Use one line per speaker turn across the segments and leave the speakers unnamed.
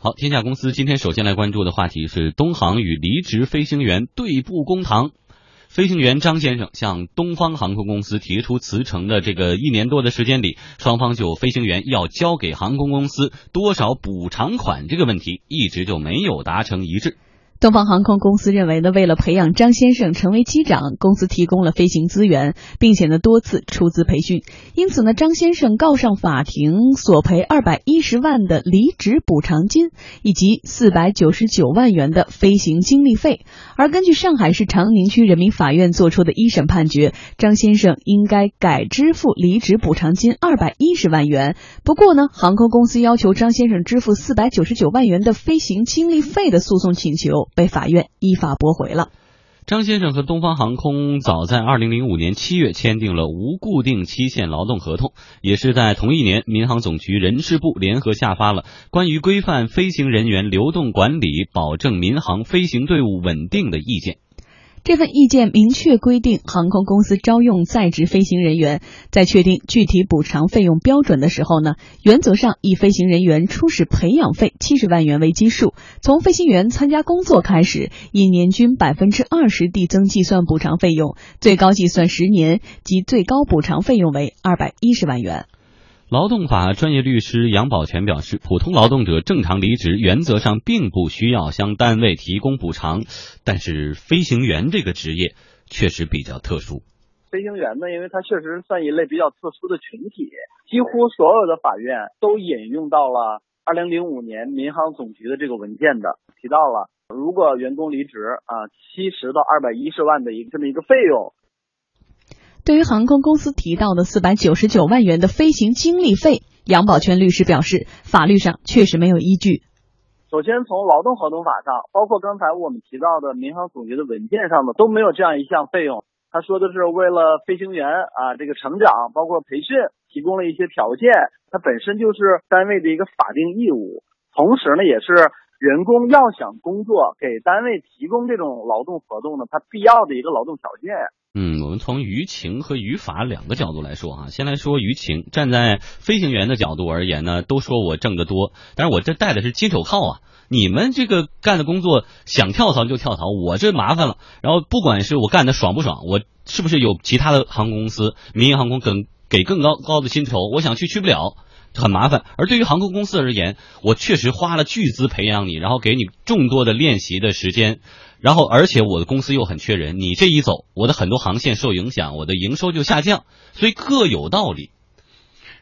好，天下公司今天首先来关注的话题是东航与离职飞行员对簿公堂。飞行员张先生向东方航空公司提出辞呈的这个一年多的时间里，双方就飞行员要交给航空公司多少补偿款这个问题，一直就没有达成一致。
东方航空公司认为呢，为了培养张先生成为机长，公司提供了飞行资源，并且呢多次出资培训，因此呢，张先生告上法庭索赔二百一十万的离职补偿金以及四百九十九万元的飞行经历费。而根据上海市长宁区人民法院作出的一审判决，张先生应该改支付离职补偿金二百一十万元。不过呢，航空公司要求张先生支付四百九十九万元的飞行经历费的诉讼请求。被法院依法驳回了。
张先生和东方航空早在二零零五年七月签订了无固定期限劳动合同，也是在同一年，民航总局人事部联合下发了关于规范飞行人员流动管理、保证民航飞行队伍稳定的意见。
这份意见明确规定，航空公司招用在职飞行人员，在确定具体补偿费用标准的时候呢，原则上以飞行人员初始培养费七十万元为基数，从飞行员参加工作开始，以年均百分之二十递增计算补偿费用，最高计算十年，及最高补偿费用为二百一十万元。
劳动法专业律师杨宝全表示，普通劳动者正常离职，原则上并不需要向单位提供补偿，但是飞行员这个职业确实比较特殊。
飞行员呢，因为他确实算一类比较特殊的群体，几乎所有的法院都引用到了二零零五年民航总局的这个文件的，提到了如果员工离职啊，七十到二百一十万的一个这么一个费用。
对于航空公司提到的四百九十九万元的飞行经历费，杨宝全律师表示，法律上确实没有依据。
首先，从劳动合同法上，包括刚才我们提到的民航总局的文件上的，都没有这样一项费用。他说的是为了飞行员啊这个成长，包括培训，提供了一些条件，它本身就是单位的一个法定义务。同时呢，也是员工要想工作，给单位提供这种劳动合同呢，它必要的一个劳动条件。
嗯，我们从舆情和语法两个角度来说哈，先来说舆情。站在飞行员的角度而言呢，都说我挣得多，但是我这戴的是金手铐啊。你们这个干的工作想跳槽就跳槽，我这麻烦了。然后不管是我干的爽不爽，我是不是有其他的航空公司、民营航空更给更高高的薪酬，我想去去不了，很麻烦。而对于航空公司而言，我确实花了巨资培养你，然后给你众多的练习的时间。然后，而且我的公司又很缺人，你这一走，我的很多航线受影响，我的营收就下降，所以各有道理。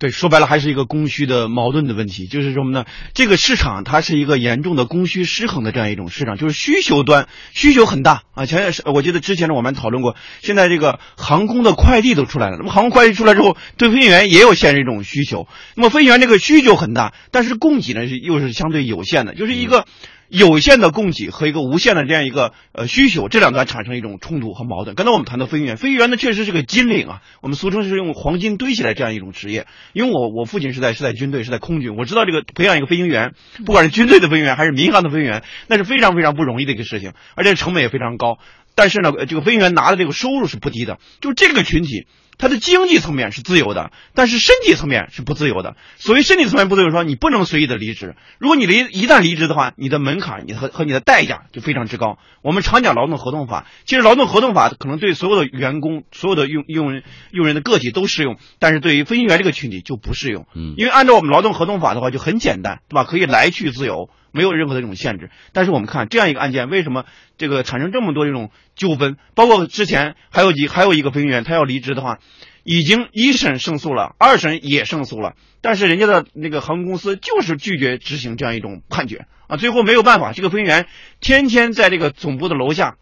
对，说白了还是一个供需的矛盾的问题，就是什么呢？这个市场它是一个严重的供需失衡的这样一种市场，就是需求端需求很大啊。前是我记得之前呢我们讨论过，现在这个航空的快递都出来了，那么航空快递出来之后，对飞行员也有现这种需求。那么飞行员这个需求很大，但是供给呢是又是相对有限的，就是一个。有限的供给和一个无限的这样一个呃需求，这两端产生一种冲突和矛盾。刚才我们谈到飞行员，飞行员呢确实是个金领啊，我们俗称是用黄金堆起来这样一种职业。因为我我父亲是在是在军队是在空军，我知道这个培养一个飞行员，不管是军队的飞行员还是民航的飞行员，那是非常非常不容易的一个事情，而且成本也非常高。但是呢，这个飞行员拿的这个收入是不低的，就这个群体。他的经济层面是自由的，但是身体层面是不自由的。所谓身体层面不自由，说你不能随意的离职。如果你离一旦离职的话，你的门槛，你和和你的代价就非常之高。我们常讲劳动合同法，其实劳动合同法可能对所有的员工、所有的用用人用人的个体都适用，但是对于飞行员这个群体就不适用。嗯，因为按照我们劳动合同法的话就很简单，对吧？可以来去自由。没有任何的这种限制，但是我们看这样一个案件，为什么这个产生这么多这种纠纷？包括之前还有几还有一个飞行员，他要离职的话，已经一审胜诉了，二审也胜诉了，但是人家的那个航空公司就是拒绝执行这样一种判决啊，最后没有办法，这个飞行员天天在这个总部的楼下。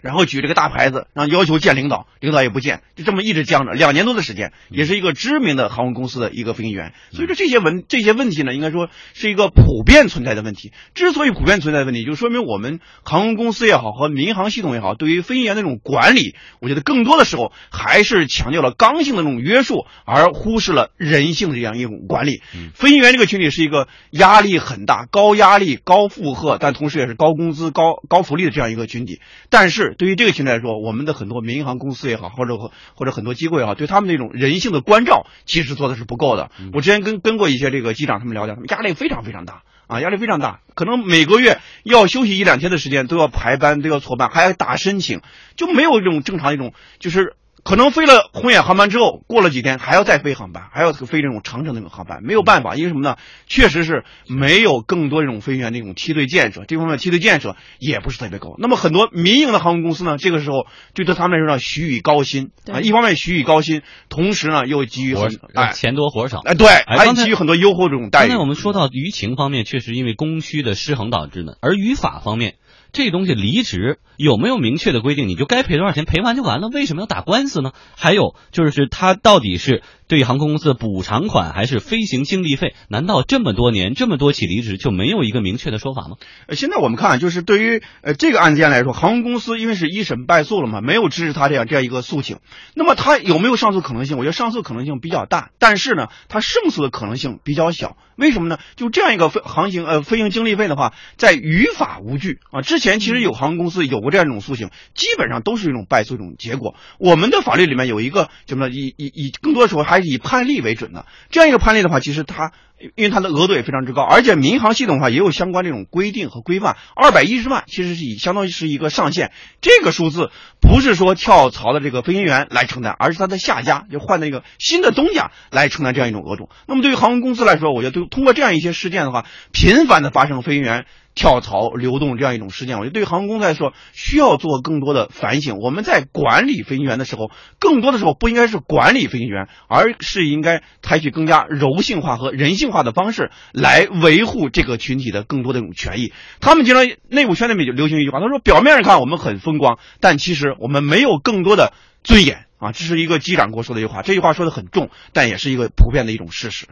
然后举这个大牌子，然后要求见领导，领导也不见，就这么一直僵着两年多的时间，也是一个知名的航空公司的一个飞行员。所以说这些问这些问题呢，应该说是一个普遍存在的问题。之所以普遍存在的问题，就说明我们航空公司也好和民航系统也好，对于飞行员那种管理，我觉得更多的时候还是强调了刚性的那种约束，而忽视了人性的这样一种管理。飞行员这个群体是一个压力很大、高压力、高负荷，但同时也是高工资、高高福利的这样一个群体，但是。对于这个群体来说，我们的很多民航公司也好，或者或者很多机构也好，对他们那种人性的关照，其实做的是不够的。我之前跟跟过一些这个机长他们聊聊，他们压力非常非常大啊，压力非常大，可能每个月要休息一两天的时间，都要排班，都要错班，还要打申请，就没有一种正常一种就是。可能飞了红眼航班之后，过了几天还要再飞航班，还要飞这种长程那种航班，没有办法，因为什么呢？确实是没有更多这种飞行员那种梯队建设，这方面梯队建设也不是特别高。那么很多民营的航空公司呢，这个时候就对他们来说呢，许以高薪啊，一方面许以高薪，同时呢又给予很
哎钱多活少
哎对，还给予很多优厚这种待遇。
刚才我们说到舆情方面，确实因为供需的失衡导致的，而语法方面。这东西离职有没有明确的规定？你就该赔多少钱，赔完就完了，为什么要打官司呢？还有就是，他到底是对于航空公司的补偿款，还是飞行经历费？难道这么多年这么多起离职就没有一个明确的说法吗？
呃，现在我们看，就是对于呃这个案件来说，航空公司因为是一审败诉了嘛，没有支持他这样这样一个诉请。那么他有没有上诉可能性？我觉得上诉可能性比较大，但是呢，他胜诉的可能性比较小。为什么呢？就这样一个飞航行呃飞行经历费的话，在于法无据啊。之前其实有航空公司有过这样一种诉请，基本上都是一种败诉一种结果。我们的法律里面有一个什么以以以更多的时候还以判例为准的。这样一个判例的话，其实它。因为它的额度也非常之高，而且民航系统的话也有相关这种规定和规范。二百一十万其实是以相当于是一个上限，这个数字不是说跳槽的这个飞行员来承担，而是他的下家就换那个新的东家来承担这样一种额度。那么对于航空公司来说，我觉得通过这样一些事件的话，频繁的发生飞行员。跳槽流动这样一种事件，我觉得对于航空公司来说，需要做更多的反省。我们在管理飞行员的时候，更多的时候不应该是管理飞行员，而是应该采取更加柔性化和人性化的方式来维护这个群体的更多的一种权益。他们经常内部圈里面就流行一句话，他说：“表面上看我们很风光，但其实我们没有更多的尊严啊。”这是一个机长给我说的一句话，这句话说的很重，但也是一个普遍的一种事实。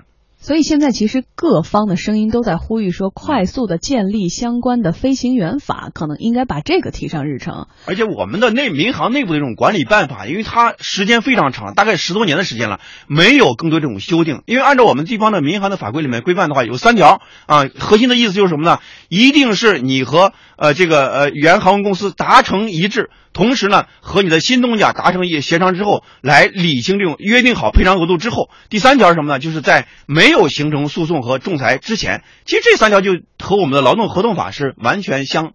所以现在其实各方的声音都在呼吁说，快速的建立相关的飞行员法，可能应该把这个提上日程。
而且我们的内民航内部的这种管理办法，因为它时间非常长，大概十多年的时间了，没有更多这种修订。因为按照我们地方的民航的法规里面规范的话，有三条啊，核心的意思就是什么呢？一定是你和呃这个呃原航空公司达成一致。同时呢，和你的新东家达成一协商之后，来履行这种约定好赔偿额度之后，第三条是什么呢？就是在没有形成诉讼和仲裁之前，其实这三条就和我们的劳动合同法是完全相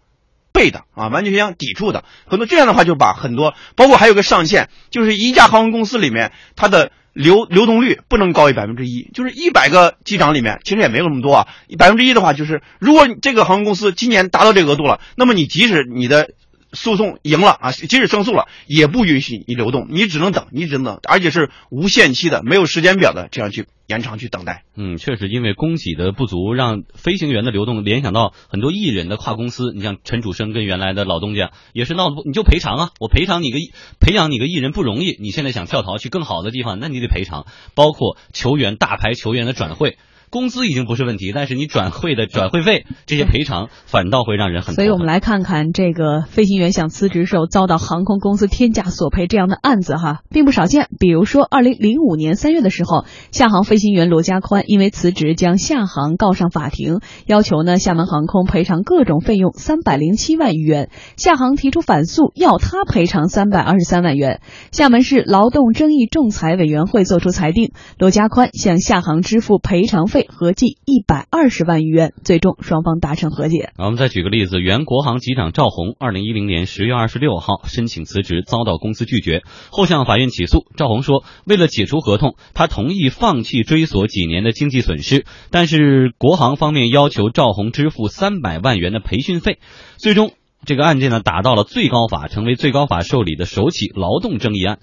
悖的啊，完全相抵触的。很多这样的话就把很多，包括还有个上限，就是一家航空公司里面它的流流动率不能高于百分之一，就是一百个机长里面其实也没有那么多啊，百分之一的话，就是如果这个航空公司今年达到这个额度了，那么你即使你的。诉讼赢了啊，即使胜诉了，也不允许你流动，你只能等，你只能等，而且是无限期的，没有时间表的，这样去延长去等待。
嗯，确实，因为供给的不足，让飞行员的流动联想到很多艺人的跨公司。你像陈楚生跟原来的老东家也是闹不，你就赔偿啊，我赔偿你个培养你个艺人不容易，你现在想跳槽去更好的地方，那你得赔偿，包括球员大牌球员的转会。工资已经不是问题，但是你转会的转会费这些赔偿反倒会让人很。
所以我们来看看这个飞行员想辞职时候遭到航空公司天价索赔这样的案子哈，并不少见。比如说，二零零五年三月的时候，厦航飞行员罗家宽因为辞职将厦航告上法庭，要求呢厦门航空赔偿各种费用三百零七万余元。厦航提出反诉，要他赔偿三百二十三万元。厦门市劳动争议仲裁委员会作出裁定，罗家宽向厦航支付赔偿费。合计一百二十万余元，最终双方达成和解。
我们再举个例子，原国航机长赵红，二零一零年十月二十六号申请辞职，遭到公司拒绝，后向法院起诉。赵红说，为了解除合同，他同意放弃追索几年的经济损失，但是国航方面要求赵红支付三百万元的培训费。最终，这个案件呢打到了最高法，成为最高法受理的首起劳动争议案。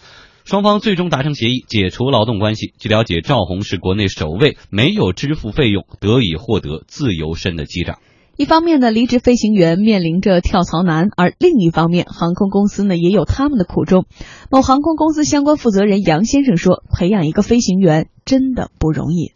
双方最终达成协议，解除劳动关系。据了解，赵红是国内首位没有支付费用得以获得自由身的机长。
一方面呢，离职飞行员面临着跳槽难；而另一方面，航空公司呢也有他们的苦衷。某航空公司相关负责人杨先生说：“培养一个飞行员真的不容易，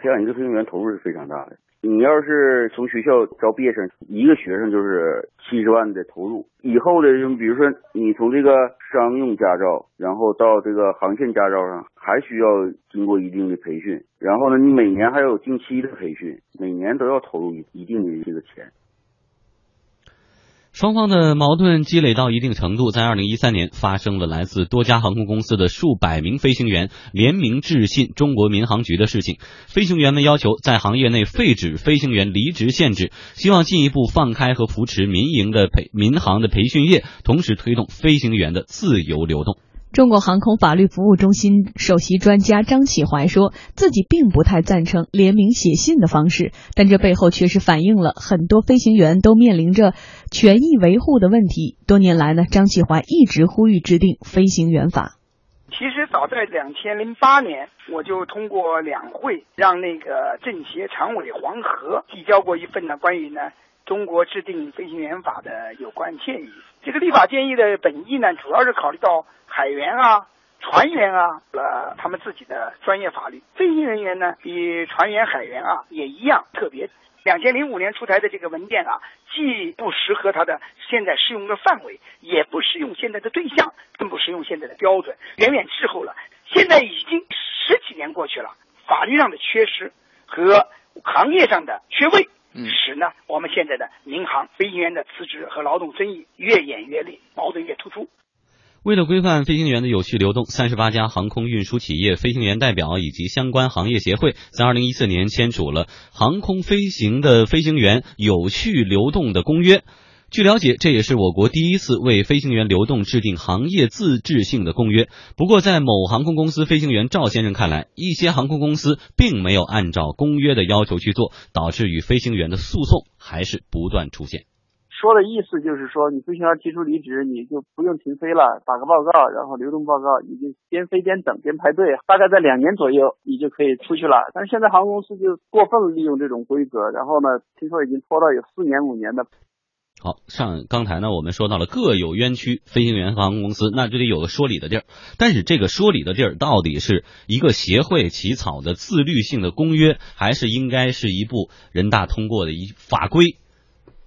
培养一个飞行员投入是非常大的。”你要是从学校招毕业生，一个学生就是七十万的投入。以后的，就比如说你从这个商用驾照，然后到这个航线驾照上，还需要经过一定的培训。然后呢，你每年还有定期的培训，每年都要投入一一定的这个钱。
双方的矛盾积累到一定程度，在二零一三年发生了来自多家航空公司的数百名飞行员联名致信中国民航局的事情。飞行员们要求在行业内废止飞行员离职限制，希望进一步放开和扶持民营的培民航的培训业，同时推动飞行员的自由流动。
中国航空法律服务中心首席专家张启怀说，自己并不太赞成联名写信的方式，但这背后却是反映了很多飞行员都面临着权益维护的问题。多年来呢，张启怀一直呼吁制定飞行员法。
其实早在两千零八年，我就通过两会让那个政协常委黄河递交过一份呢关于呢中国制定飞行员法的有关建议。这个立法建议的本意呢，主要是考虑到。海员啊，船员啊，呃，他们自己的专业法律，飞行人员呢，比船员、海员啊也一样特别。两千零五年出台的这个文件啊，既不适合它的现在适用的范围，也不适用现在的对象，更不适用现在的标准，远远滞后了。现在已经十几年过去了，法律上的缺失和行业上的缺位，使呢我们现在的民航飞行员的辞职和劳动争议越演越烈，矛盾越突出。
为了规范飞行员的有序流动，三十八家航空运输企业飞行员代表以及相关行业协会在二零一四年签署了《航空飞行的飞行员有序流动的公约》。据了解，这也是我国第一次为飞行员流动制定行业自治性的公约。不过，在某航空公司飞行员赵先生看来，一些航空公司并没有按照公约的要求去做，导致与飞行员的诉讼还是不断出现。
说的意思就是说，你飞行员提出离职，你就不用停飞了，打个报告，然后流动报告，你就边飞边等，边排队，大概在两年左右，你就可以出去了。但是现在航空公司就过分利用这种规则，然后呢，听说已经拖到有四年五年的。
好，上刚才呢，我们说到了各有冤屈，飞行员和航空公司那就得有个说理的地儿。但是这个说理的地儿，到底是一个协会起草的自律性的公约，还是应该是一部人大通过的一法规？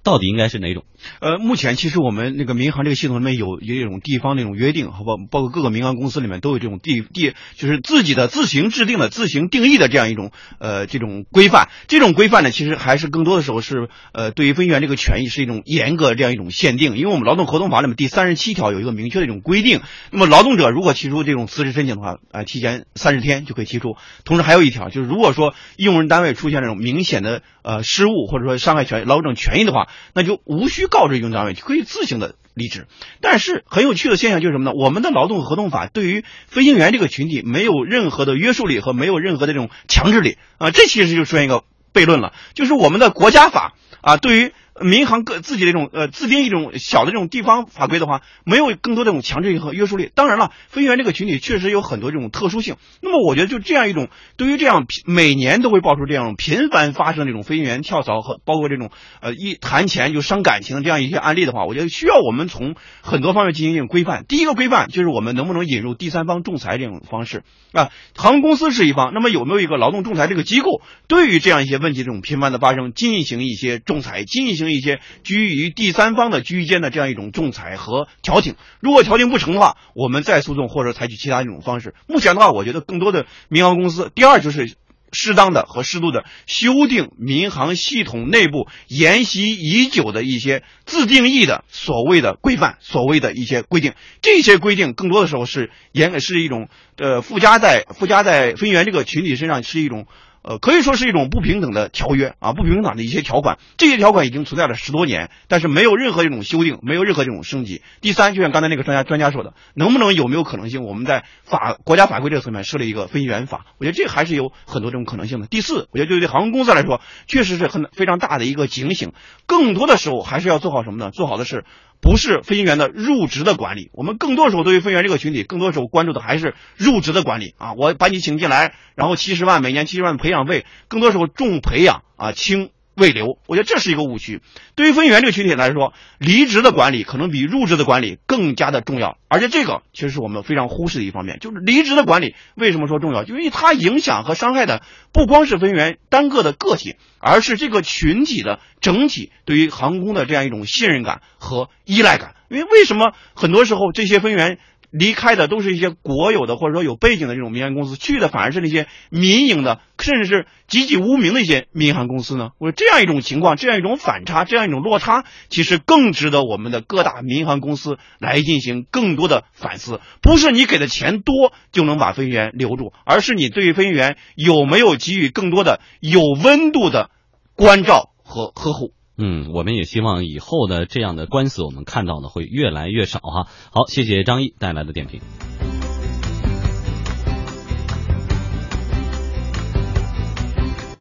到底应该是哪种？
呃，目前其实我们那个民航这个系统里面有有一种地方那种约定，好吧，包括各个民航公司里面都有这种地地，就是自己的自行制定的、自行定义的这样一种呃这种规范。这种规范呢，其实还是更多的时候是呃对于飞行员这个权益是一种严格这样一种限定。因为我们劳动合同法里面第三十七条有一个明确的一种规定，那么劳动者如果提出这种辞职申请的话，呃，提前三十天就可以提出。同时还有一条就是，如果说用人单位出现这种明显的呃失误或者说伤害权劳动者权益的话，那就无需告知用人单位，可以自行的离职。但是很有趣的现象就是什么呢？我们的劳动合同法对于飞行员这个群体没有任何的约束力和没有任何的这种强制力啊，这其实就出现一个悖论了，就是我们的国家法啊，对于。民航各自己的这种呃自定一种小的这种地方法规的话，没有更多这种强制性和约束力。当然了，飞行员这个群体确实有很多这种特殊性。那么我觉得就这样一种对于这样每年都会爆出这样频繁发生这种飞行员跳槽和包括这种呃一谈钱就伤感情的这样一些案例的话，我觉得需要我们从很多方面进行一种规范。第一个规范就是我们能不能引入第三方仲裁这种方式啊？航空公司是一方，那么有没有一个劳动仲裁这个机构，对于这样一些问题这种频繁的发生进行一些仲裁，进行。一些居于第三方的居间的这样一种仲裁和调停，如果调停不成的话，我们再诉讼或者采取其他一种方式。目前的话，我觉得更多的民航公司，第二就是适当的和适度的修订民航系统内部沿袭已久的一些自定义的所谓的规范，所谓的一些规定。这些规定更多的时候是严是一种呃附加在附加在飞行员这个群体身上是一种。呃，可以说是一种不平等的条约啊，不平等的一些条款，这些条款已经存在了十多年，但是没有任何一种修订，没有任何这种升级。第三，就像刚才那个专家专家说的，能不能有没有可能性，我们在法国家法规这个层面设立一个飞行员法？我觉得这还是有很多这种可能性的。第四，我觉得对于航空公司来说，确实是很非常大的一个警醒，更多的时候还是要做好什么呢？做好的是。不是飞行员的入职的管理，我们更多时候对于飞行员这个群体，更多时候关注的还是入职的管理啊。我把你请进来，然后七十万每年七十万培养费，更多时候重培养啊轻。未留，我觉得这是一个误区。对于飞行员这个群体来说，离职的管理可能比入职的管理更加的重要。而且这个其实是我们非常忽视的一方面，就是离职的管理为什么说重要？就因为它影响和伤害的不光是飞行员单个的个体，而是这个群体的整体对于航空的这样一种信任感和依赖感。因为为什么很多时候这些飞行员离开的都是一些国有的或者说有背景的这种民航公司，去的 反而是那些民营的，甚至是籍籍无名的一些民航公司呢？我说这样一种情况，这样一种反差，这样一种落差，其实更值得我们的各大民航公司来进行更多的反思。不是你给的钱多就能把飞行员留住，而是你对于飞行员有没有给予更多的有温度的关照和呵护。
嗯，我们也希望以后的这样的官司，我们看到的会越来越少哈。好，谢谢张毅带来的点评。